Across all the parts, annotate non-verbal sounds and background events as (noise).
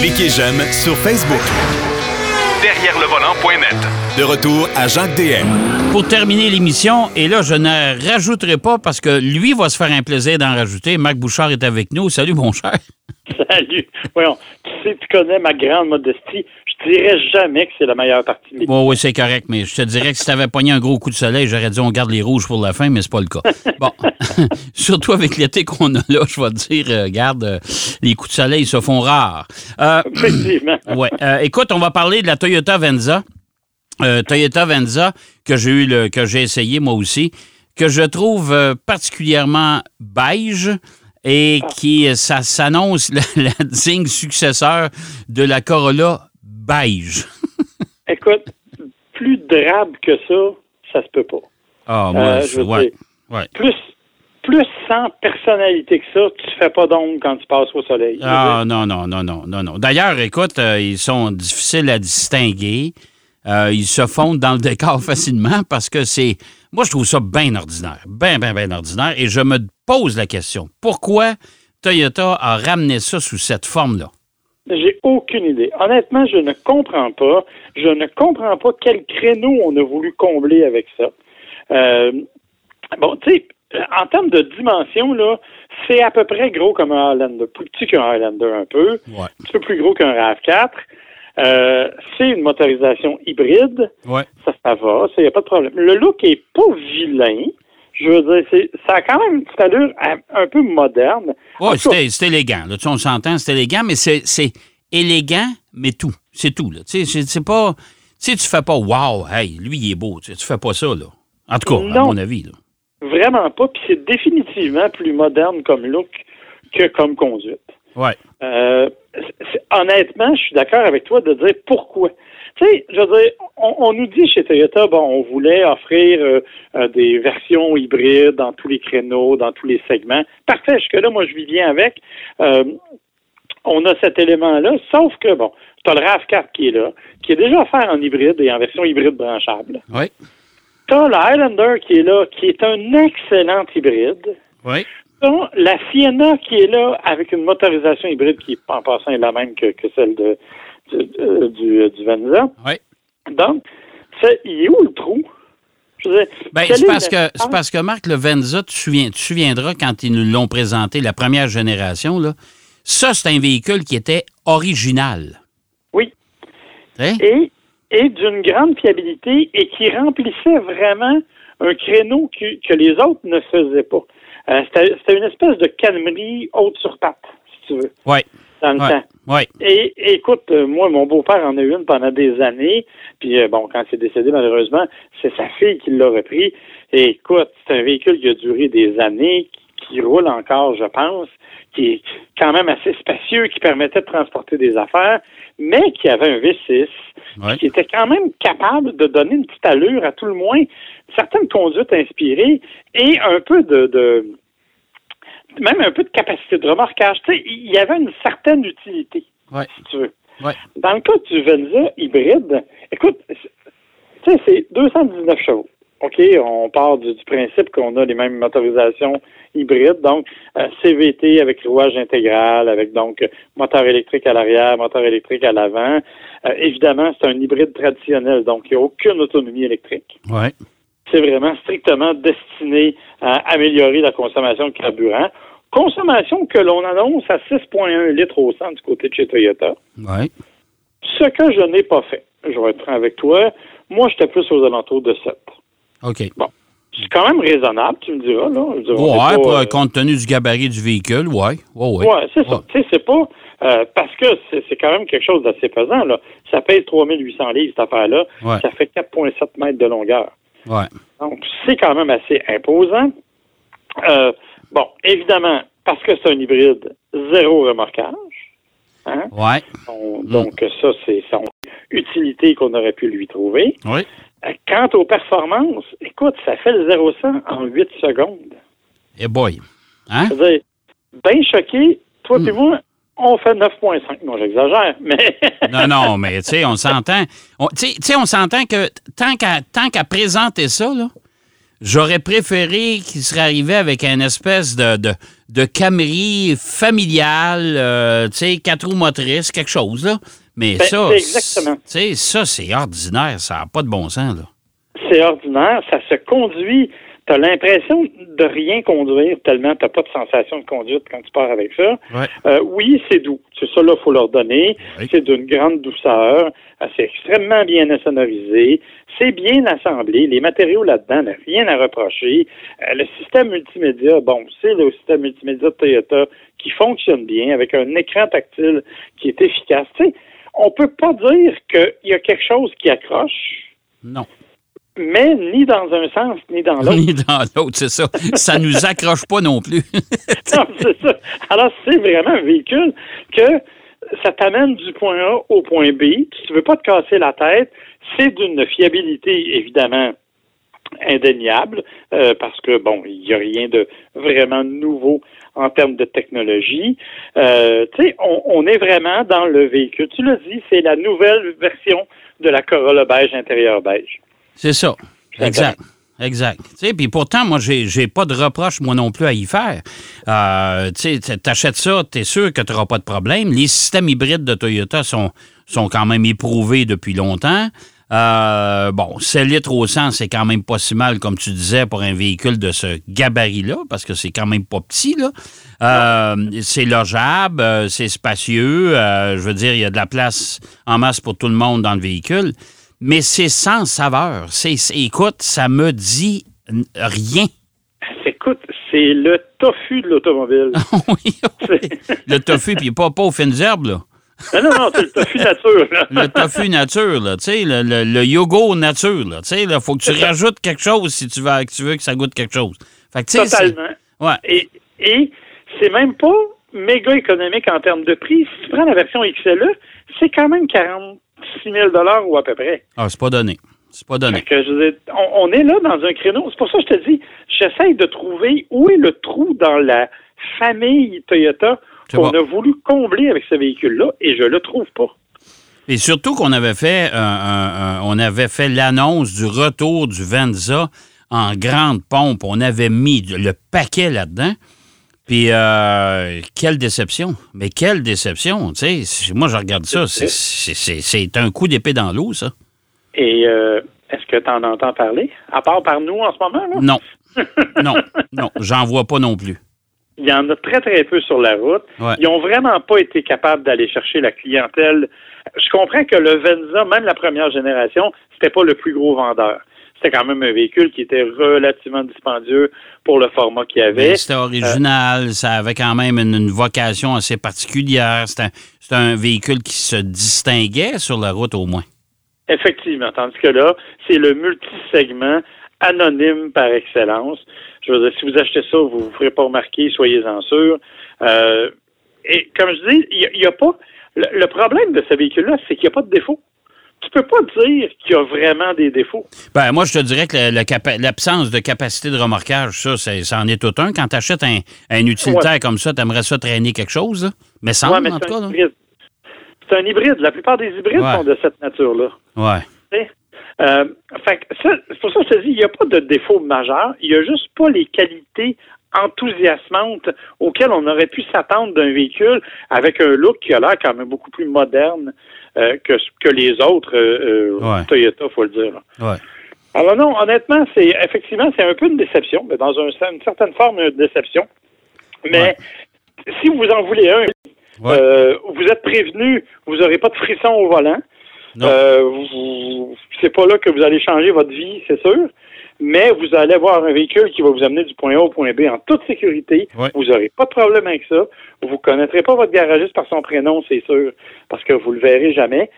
Cliquez j'aime sur Facebook. Derrière le volant.net. De retour à Jacques DM. Pour terminer l'émission, et là, je ne rajouterai pas parce que lui va se faire un plaisir d'en rajouter. Marc Bouchard est avec nous. Salut, mon cher. (laughs) Salut. Voyons, tu sais, tu connais ma grande modestie. Je dirais jamais que c'est la meilleure partie. Oui, oui, c'est correct, mais je te dirais que si t'avais pogné un gros coup de soleil, j'aurais dit on garde les rouges pour la fin, mais c'est pas le cas. (laughs) Bon, (laughs) surtout avec l'été qu'on a là, je vais te dire, euh, garde, euh, les coups de soleil se font rares. Euh, Effectivement. (clears throat) ouais, euh, écoute, on va parler de la Toyota Venza. Toyota Venza que j'ai eu le, que j'ai essayé moi aussi, que je trouve particulièrement beige et qui euh, ça s'annonce (laughs) la, la digne successeur de la Corolla beige. (laughs) Écoute, plus drabe que ça, ça se peut pas. Ah, moi, Euh, je- je veux ouais, dire, ouais. Plus, plus sans personnalité que ça, tu fais pas d'ombre quand tu passes au soleil. Ah, non, non, non, non, non, non. D'ailleurs, écoute, euh, ils sont difficiles à distinguer. Euh, ils se fondent dans le décor (laughs) facilement parce que c'est. Moi, je trouve ça bien ordinaire. Bien, bien, bien ordinaire. Et je me pose la question pourquoi Toyota a ramené ça sous cette forme-là? J'ai aucune idée. Honnêtement, je ne comprends pas. Je ne comprends pas quel créneau on a voulu combler avec ça. Euh, bon, tu sais, en termes de dimension, là, c'est à peu près gros comme un Highlander. Plus petit qu'un Highlander un peu. Ouais. Un petit peu plus gros qu'un RAV4. Euh, c'est une motorisation hybride. Ouais. Ça, ça va. Il n'y a pas de problème. Le look est pas vilain. Je veux dire, c'est, ça a quand même une petite allure un, peu moderne. Oui, c'est c'est élégant. Là. Tu sais, on s'entend, c'est élégant, mais c'est c'est élégant, mais tout. C'est tout. là. Tu sais, c'est- c'est pas. Tu sais, tu fais pas Wow, hey, lui, il est beau. Tu sais, tu fais pas ça, là. En tout cas, à mon avis. Là. Vraiment pas. Puis c'est définitivement plus moderne comme look que comme conduite. Ouais. Euh, honnêtement, je suis d'accord avec toi de dire pourquoi. Tu sais, je veux dire, on, on nous dit chez Toyota, bon, on voulait offrir euh, euh, des versions hybrides dans tous les créneaux, dans tous les segments. Parfait, jusque-là, moi, je vis bien avec. Euh, on a cet élément-là, sauf que, bon, tu as le RAV4 qui est là, qui est déjà offert en hybride et en version hybride branchable. Oui. Tu as le Highlander qui est là, qui est un excellent hybride. Oui. T'as la Sienna qui est là avec une motorisation hybride qui, en passant, est la même que, que celle de, du, euh, du, du Venza. Oui. Donc, c'est- il est où le trou? Ben, c'est est parce, que, c'est parce que, Marc, le Venza, tu, souviens, tu te souviendras quand ils nous l'ont présenté, la première génération, là, ça, c'est un véhicule qui était original. Oui. Hein? Et, et d'une grande fiabilité et qui remplissait vraiment un créneau que, que les autres ne faisaient pas. Euh, c'était, c'était une espèce de calmerie haute sur patte, si tu veux, Oui. Dans le Ouais. temps. Oui. Et écoute, euh, moi, mon beau-père en a eu une pendant des années. Puis euh, bon, quand c'est décédé, malheureusement, c'est sa fille qui l'a repris. Et écoute, c'est un véhicule qui a duré des années, qui, qui roule encore, je pense, qui est quand même assez spacieux, qui permettait de transporter des affaires, mais qui avait un V6, Ouais. qui était quand même capable de donner une petite allure, à tout le moins, certaines conduites inspirées et un peu de, de même un peu de capacité de remorquage. Tu sais, il y avait une certaine utilité, Ouais. si tu veux. Ouais. Dans le cas du Venza hybride, écoute, c'est- tu sais, c'est 219 chevaux. OK, on part du, du principe qu'on a les mêmes motorisations hybrides, donc euh, CVT avec rouage intégral, avec donc euh, moteur électrique à l'arrière, moteur électrique à l'avant. Euh, évidemment, c'est un hybride traditionnel, donc il n'y a aucune autonomie électrique. Ouais. C'est vraiment strictement destiné à améliorer la consommation de carburant. Consommation que l'on annonce à 6,1 litres au 100 du côté de chez Toyota. Ouais. Ce que je n'ai pas fait, je vais être franc avec toi, moi, j'étais plus aux alentours de 7. OK. C'est quand même raisonnable, tu me diras, là. Je Ouais, pas, euh, compte tenu du gabarit du véhicule, ouais. Ouais, ouais. Ouais, c'est ça. Tu sais, c'est pas euh, parce que c'est c'est quand même quelque chose d'assez pesant, là. Ça pèse 3800 livres, cette affaire-là. Ouais. Ça fait 4,7 mètres de longueur. Ouais. Donc, c'est quand même assez imposant. Euh, bon, évidemment, parce que c'est un hybride, zéro remorquage. Hein? Ouais. On- Donc, ça, c'est son utilité qu'on aurait pu lui trouver. Oui. Euh, Quant aux performances, écoute, ça fait le 0-100 en 8 secondes. Et boy. Hein? Dire, bien choqué, toi Hmm. et moi, on fait 9,5. Non, j'exagère, mais. (laughs) Non, non, mais tu sais, on s'entend. on- Tu sais- tu sais, on s'entend que tant qu'à tant qu'à présenter ça, là, J'aurais préféré qu'il serait arrivé avec une espèce de, de, de Camry familial, euh, tu sais, quatre roues motrices, quelque chose, là. Mais Ben, ça, exactement. ça, c'est ordinaire. Ça n'a pas de bon sens, là. C'est ordinaire, ça se conduit. Tu as l'impression de rien conduire tellement tu n'as pas de sensation de conduite quand tu pars avec ça. Ouais. Euh, oui, c'est doux. C'est ça, là, faut leur donner. Oui. C'est d'une grande douceur. C'est extrêmement bien sonorisé. C'est bien assemblé. Les matériaux là-dedans, n'a rien à reprocher. Euh, le système multimédia, bon, c'est le système multimédia de Toyota qui fonctionne bien avec un écran tactile qui est efficace. Tu sais, on peut pas dire qu'il y a quelque chose qui accroche, Non. Mais ni dans un sens ni dans l'autre. Ni dans l'autre, c'est ça. Ça nous accroche pas non plus. (laughs) Non, c'est ça. Alors, c'est vraiment un véhicule que ça t'amène du point A au point B. Tu ne veux pas te casser la tête. C'est d'une fiabilité, évidemment, indéniable, euh, parce que, bon, il n'y a rien de vraiment nouveau en termes de technologie. Euh, tu sais, on, on est vraiment dans le véhicule. Tu l'as dit, c'est la nouvelle version de la Corolla beige intérieur beige. C'est ça. Exact. Exact. Tu sais, puis pourtant, moi, j'ai, j'ai pas de reproche, moi non plus, à y faire. Euh, tu sais, t'achètes ça, t'es sûr que tu n'auras pas de problème. Les systèmes hybrides de Toyota sont, sont quand même éprouvés depuis longtemps. Euh, bon, 7 litres au 100, c'est quand même pas si mal, comme tu disais, pour un véhicule de ce gabarit-là, parce que c'est quand même pas petit, là. Euh, c'est logeable, euh, c'est spacieux. je veux dire, il y a de la place en masse pour tout le monde dans le véhicule. Mais c'est sans saveur. C'est, écoute, ça me dit rien. Écoute, c'est le tofu de l'automobile. (laughs) oui, oui. Le tofu, puis pas, pas aux fines herbes, là. non, non, non, c'est le tofu nature. là. Le tofu nature, là, tu sais, le, le, le yogourt nature, là, tu sais, là, faut que tu rajoutes quelque chose si tu veux, que tu veux que ça goute quelque chose. Fait que, Totalement. Ouais. Et, et c'est même pas méga économique en termes de prix. Si tu prends la version XLE, c'est quand même 46 000 ou à peu près. Ah, c'est pas donné. C'est pas donné. Que, je on, on est là dans un créneau. C'est pour ça que je te dis, j'essaye de trouver où est le trou dans la famille Toyota qu'on bon. a voulu combler avec ce véhicule-là et je le trouve pas. Et surtout qu'on avait fait, un- un- on avait fait l'annonce du retour du Venza en grande pompe. On avait mis le paquet là-dedans. Puis, euh, quelle déception. Mais quelle déception. Tu sais, moi, je regarde ça. c'est- un coup d'épée dans l'eau, ça. Et euh, est-ce que tu en entends parler? À part par nous en ce moment, là? Non. (laughs) non. Non. J'en vois pas non plus. Il y en a très, très peu sur la route. Ouais. Ils ont vraiment pas été capables d'aller chercher la clientèle. Je comprends que le Venza, même la première génération, c'était pas le plus gros vendeur. C'était quand même un véhicule qui était relativement dispendieux pour le format qu'il y avait. C'était original, ça avait quand même une, une vocation assez particulière. C'était un, véhicule qui se distinguait sur la route au moins. Effectivement. Tandis que là, c'est le multisegment anonyme par excellence. Je veux dire, si vous achetez ça, vous ne vous ferez pas remarquer, soyez-en sûrs. Euh, et comme je dis, il n'y a, pas. Le, le problème de ce véhicule-là, c'est qu'il n'y a pas de défaut. Tu peux pas dire qu'il y a vraiment des défauts. Ben, moi, je te dirais que l'absence de capacité de remorquage, ça, ça en est tout un. Quand tu achètes un, un utilitaire comme ça, tu aimerais ça traîner quelque chose, là? Mais sans, Ouais, mais en tout c'est cas. un là. hybride. C'est un hybride. La plupart des hybrides Ouais. sont de cette nature-là. Ouais. Euh, fait que ça, c'est pour ça que je te dis, il n'y a pas de défaut majeur. Il n'y a juste pas les qualités enthousiasmantes auxquelles on aurait pu s'attendre d'un véhicule avec un look qui a l'air quand même beaucoup plus moderne euh, que, que les autres euh, euh, Ouais. Toyota, faut le dire. Ouais. Alors non, honnêtement, c'est effectivement c'est un peu une déception, mais dans un- une certaine forme une déception. Mais si vous en voulez un, euh, vous êtes prévenu, vous n'aurez pas de frisson au volant. Euh, c'est pas là que vous allez changer votre vie, c'est sûr. Mais vous allez avoir un véhicule qui va vous amener du point A au point B en toute sécurité. Ouais. Vous n'aurez pas de problème avec ça. Vous connaîtrez pas votre garagiste par son prénom, c'est sûr, parce que vous le verrez jamais.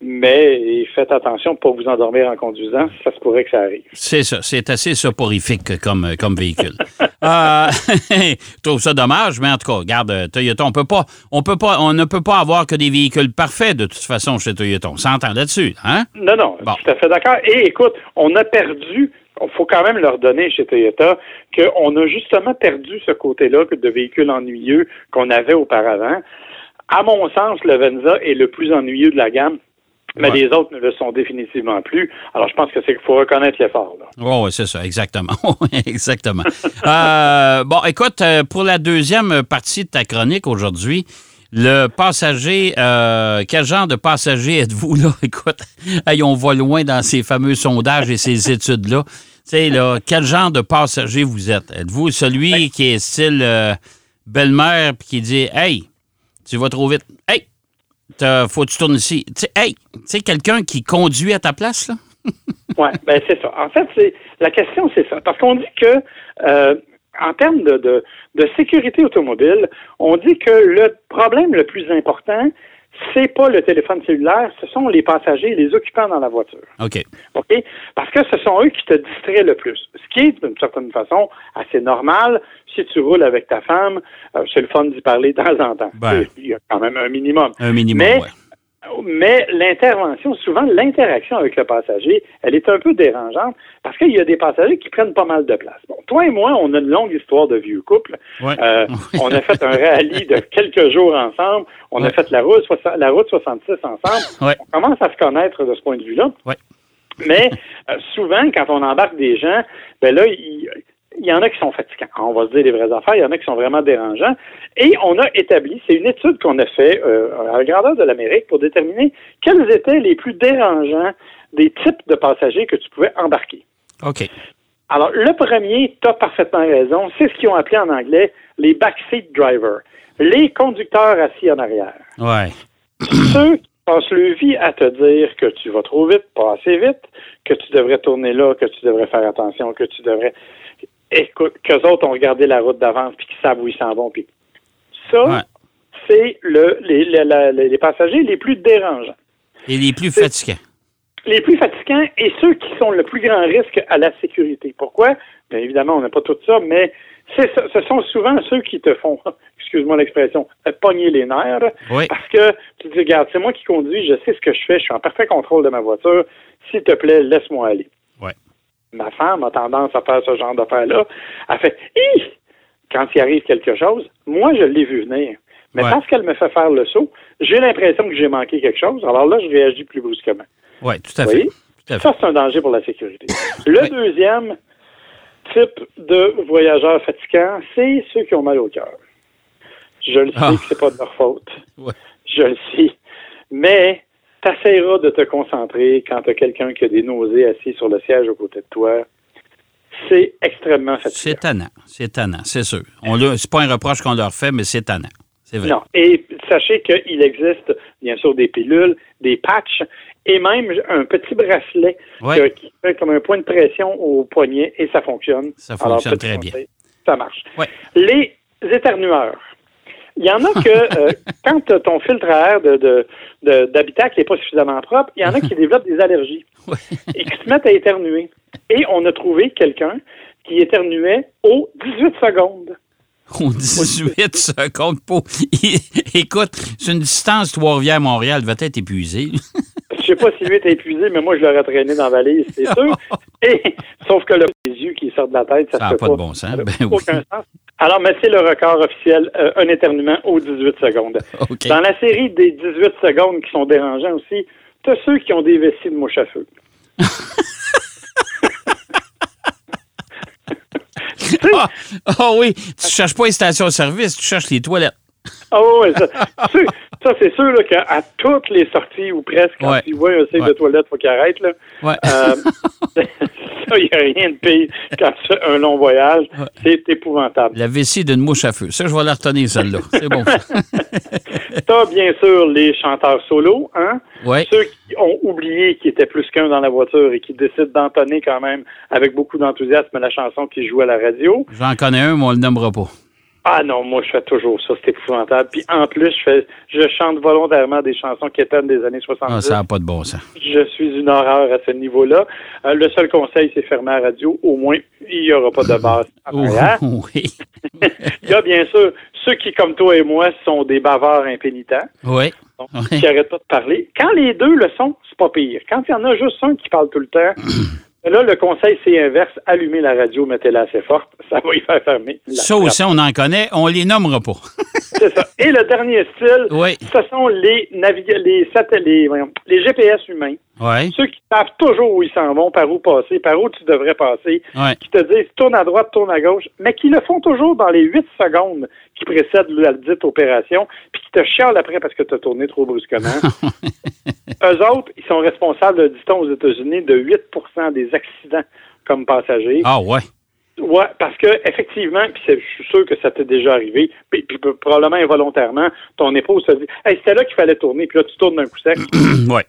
Mais faites attention ne pas vous endormir en conduisant, ça se pourrait que ça arrive. C'est ça. C'est assez soporifique comme, comme véhicule. (laughs) euh, je (laughs) trouve ça dommage, mais en tout cas, regarde, euh, Toyota, on peut pas, on peut pas, on ne peut pas avoir que des véhicules parfaits de toute façon chez Toyota. On s'entend là-dessus, hein? Non, non, Bon. tout à fait d'accord. Et écoute, on a perdu, il faut quand même leur donner chez Toyota qu'on a justement perdu ce côté-là de véhicules ennuyeux qu'on avait auparavant. À mon sens, le Venza est le plus ennuyeux de la gamme. Mais Ouais. les autres ne le sont définitivement plus. Alors, je pense que c'est qu'il faut reconnaître l'effort. Oui, c'est ça, exactement. (laughs) Exactement. Euh, bon, écoute, euh, pour la deuxième partie de ta chronique aujourd'hui, le passager, euh, quel genre de passager êtes-vous là? (laughs) Écoute, hey, on va loin dans ces fameux sondages et ces études-là. Tu sais, là, quel genre de passager vous êtes? Êtes-vous celui qui est style euh, belle-mère puis qui dit Hey, tu vas trop vite. Hey, faut que tu tournes ici. Hey, tu sais, quelqu'un qui conduit à ta place, là? (laughs) Oui, ben c'est ça. En fait, c'est la question, c'est ça. Parce qu'on dit que euh, en termes de, de, de sécurité automobile, on dit que le problème le plus important, c'est pas le téléphone cellulaire, ce sont les passagers, les occupants dans la voiture. OK. OK? Parce que ce sont eux qui te distraient le plus. Ce qui est, d'une certaine façon, assez normal. Si tu roules avec ta femme, euh, c'est le fun d'y parler de temps en temps. Ben. Il y a quand même un minimum. Un minimum, Mais- ouais. Mais l'intervention, souvent l'interaction avec le passager, elle est un peu dérangeante parce qu'il y a des passagers qui prennent pas mal de place. Bon, toi et moi, on a une longue histoire de vieux couple. Ouais. Euh, (laughs) on a fait un rallye de quelques jours ensemble. On a fait la route, la route 66 ensemble. Ouais. On commence à se connaître de ce point de vue-là. Mais euh, souvent, quand on embarque des gens, ben là, il, il y en a qui sont fatigants. On va se dire les vraies affaires. Il y en a qui sont vraiment dérangeants. Et on a établi, c'est une étude qu'on a fait euh, à la grandeur de l'Amérique pour déterminer quels étaient les plus dérangeants des types de passagers que tu pouvais embarquer. OK. Alors, le premier, tu as parfaitement raison, c'est ce qu'ils ont appelé en anglais les backseat drivers, les conducteurs assis en arrière. Ouais. (clears throat) Ceux qui passent leur vie à te dire que tu vas trop vite, pas assez vite, que tu devrais tourner là, que tu devrais faire attention, que tu devrais... Écoute, qu'eux autres ont regardé la route d'avance puis qu'ils savent où ils s'en vont. Puis ça, Ouais. c'est le, les, les- les passagers les plus dérangeants. Et les plus fatigants. les plus fatigants et ceux qui sont le plus grand risque à la sécurité. Pourquoi? Bien évidemment, on n'a pas tout ça, mais c'est ce sont souvent ceux qui te font, (laughs) excuse-moi l'expression, pogner les nerfs. Oui. Parce que tu te dis, regarde, c'est moi qui conduis, je sais ce que je fais, je suis en parfait contrôle de ma voiture. S'il te plaît, laisse-moi aller. Ma femme a tendance à faire ce genre d'affaires-là. Elle fait, Hi! quand il arrive quelque chose, moi, je l'ai vu venir. Mais Ouais. parce qu'elle me fait faire le saut, j'ai l'impression que j'ai manqué quelque chose. Alors là, je réagis plus brusquement. Oui, tout à Vous fait. voyez? Ça, c'est un danger pour la sécurité. (laughs) Le deuxième type de voyageurs fatigants, c'est ceux qui ont mal au cœur. Je le sais Ah. que c'est pas de leur faute. Ouais. Je le sais. Mais tu de te concentrer quand tu as quelqu'un qui a des nausées assis sur le siège à côté de toi. C'est extrêmement fatigant. C'est tannant. C'est tannant, c'est sûr. On C'est pas un reproche qu'on leur fait, mais c'est tannant. C'est vrai. Non. Et sachez qu'il existe, bien sûr, des pilules, des patchs et même un petit bracelet Ouais. qui fait comme un point de pression au poignet et ça fonctionne. Ça fonctionne très bien. Ça marche. Ouais. Les éternueurs. Il y en a que, euh, (laughs) quand ton filtre à air de, d'habitacle n'est pas suffisamment propre, il y en a qui (laughs) développent des allergies et qui se mettent à éternuer. Et on a trouvé quelqu'un qui éternuait aux 18 secondes. Au 18 secondes pour. (laughs) Écoute, c'est une distance Trois-Rivières-Montréal, va être épuisée. Je sais pas si lui était épuisé, mais moi, je l'aurais traîné dans la valise, c'est sûr. Et, sauf que le les yeux qui sortent de la tête, ça n'a fait pas de bon sens. Ben oui. aucun sens. Alors, mais c'est le record officiel, euh, un éternuement aux 18 secondes. Dans la série des 18 secondes qui sont dérangeants aussi, tu as ceux qui ont des vessies de mouche à feu. (laughs) Ah, ah oui, tu cherches pas les stations-service, tu cherches les toilettes. Ah ouais, ça, c'est sûr qu'à toutes les sorties, ou presque, quand Ouais. tu vois un site Ouais. de toilette, faut qu'il arrête. Là. Ouais. Euh, (laughs) ça, (laughs) il n'y a rien de pire quand tu fais un long voyage. C'est épouvantable. La vessie d'une mouche à feu. Ça, je vais la retenir, celle-là. C'est bon. (laughs) T'as bien sûr les chanteurs solos, hein? Ouais. Ceux qui ont oublié qu'il était plus qu'un dans la voiture et qui décident d'entonner quand même avec beaucoup d'enthousiasme la chanson qui joue à la radio. J'en connais un, mais on le nommera pas. Ah non, moi je fais toujours ça, c'est épouvantable. Puis en plus, je fais je chante volontairement des chansons qui étaient des années 70. Ah, ça n'a pas de bon sens. Je suis une horreur à ce niveau-là. Euh, le seul conseil, c'est fermer la radio. Au moins, il n'y aura pas de basse en arrière. (laughs) Oui. Il y a bien sûr ceux qui, comme toi et moi, sont des bavards impénitents, Oui. donc, qui n'arrêtent pas de parler. Quand les deux le sont, c'est pas pire. Quand il y en a juste un qui parle tout le temps, Là, le conseil, c'est inverse. Allumez la radio, mettez-la assez forte. (laughs) Ça va y faire fermer. Ça aussi, on en connaît. On les nommera pas. (laughs) C'est ça. Et le dernier style, Oui. ce sont les, les, les GPS humains. Oui. Ceux qui savent toujours où ils s'en vont, par où passer, par où tu devrais passer, Oui. qui te disent tourne à droite, tourne à gauche, mais qui le font toujours dans les 8 secondes qui précèdent la dite opération, puis qui te chialent après parce que tu as tourné trop brusquement. (laughs) Eux autres, ils sont responsables, dit-on aux États-Unis, de 8 des accidents comme passagers. Ah, ouais. Ouais, parce que effectivement, puis je suis sûr que ça t'est déjà arrivé, puis, puis probablement involontairement, ton épouse te dit Hey, c'était là qu'il fallait tourner, puis là tu tournes d'un coup sec. (clears throat) ouais.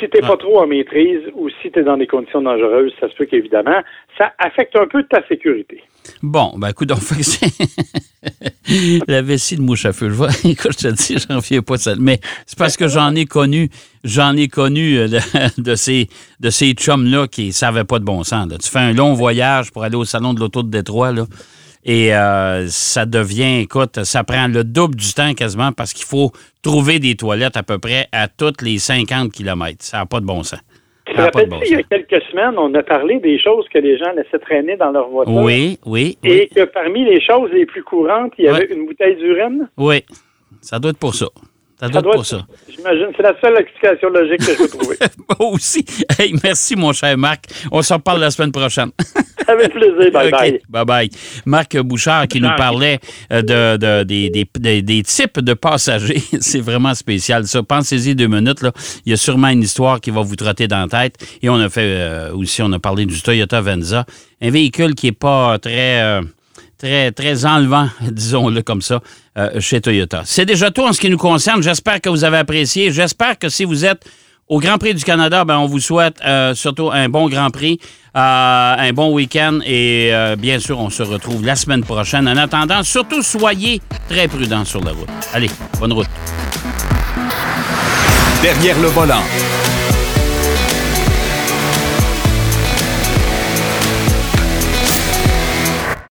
Si t'es pas trop en maîtrise ou si tu es dans des conditions dangereuses, ça se peut qu'évidemment, ça affecte un peu ta sécurité. Bon, ben écoute, on (laughs) fait que c'est. la vessie de mouche à feu. Je vois, (laughs) écoute, je te dis, j'en reviens pas de ça. Mais c'est parce que j'en ai connu, j'en ai connu euh, de, (laughs) de ces, de ces chums-là qui savaient pas de bon sens. là. Tu fais un long voyage pour aller au salon de l'auto de Détroit, là. Et euh, ça devient, écoute, ça prend le double du temps quasiment parce qu'il faut trouver des toilettes à peu près à toutes les 50 kilomètres. Ça n'a pas de bon sens. Tu te rappelles, bon il y a quelques semaines, on a parlé des choses que les gens laissaient traîner dans leur voiture? Oui, oui, oui. Et que parmi les choses les plus courantes, il y avait une bouteille d'urine? Oui. Ça doit être pour ça. Ça doit Ça être doit pour être- ça. J'imagine, c'est la seule explication logique que je peux trouver. (laughs) Moi aussi. Hey, merci, mon cher Marc. On se reparle la semaine prochaine. (laughs) Avec plaisir. Bye OK. bye. Bye-bye. Marc Bouchard qui nous parlait euh, de, de- des, des- des- des types de passagers. (laughs) C'est vraiment spécial, ça. Pensez-y deux minutes. Là. Il y a sûrement une histoire qui va vous trotter dans la tête. Et on a fait euh, aussi, on a parlé du Toyota Venza. Un véhicule qui n'est pas très... euh, Très, très enlevant, (laughs) disons-le comme ça, euh, chez Toyota. C'est déjà tout en ce qui nous concerne. J'espère que vous avez apprécié. J'espère que si vous êtes au Grand Prix du Canada, ben, on vous souhaite euh, surtout un bon Grand Prix, euh, un bon week-end et bien sûr, on se retrouve la semaine prochaine. En attendant, surtout soyez très prudents sur la route. Allez, bonne route. Derrière le volant.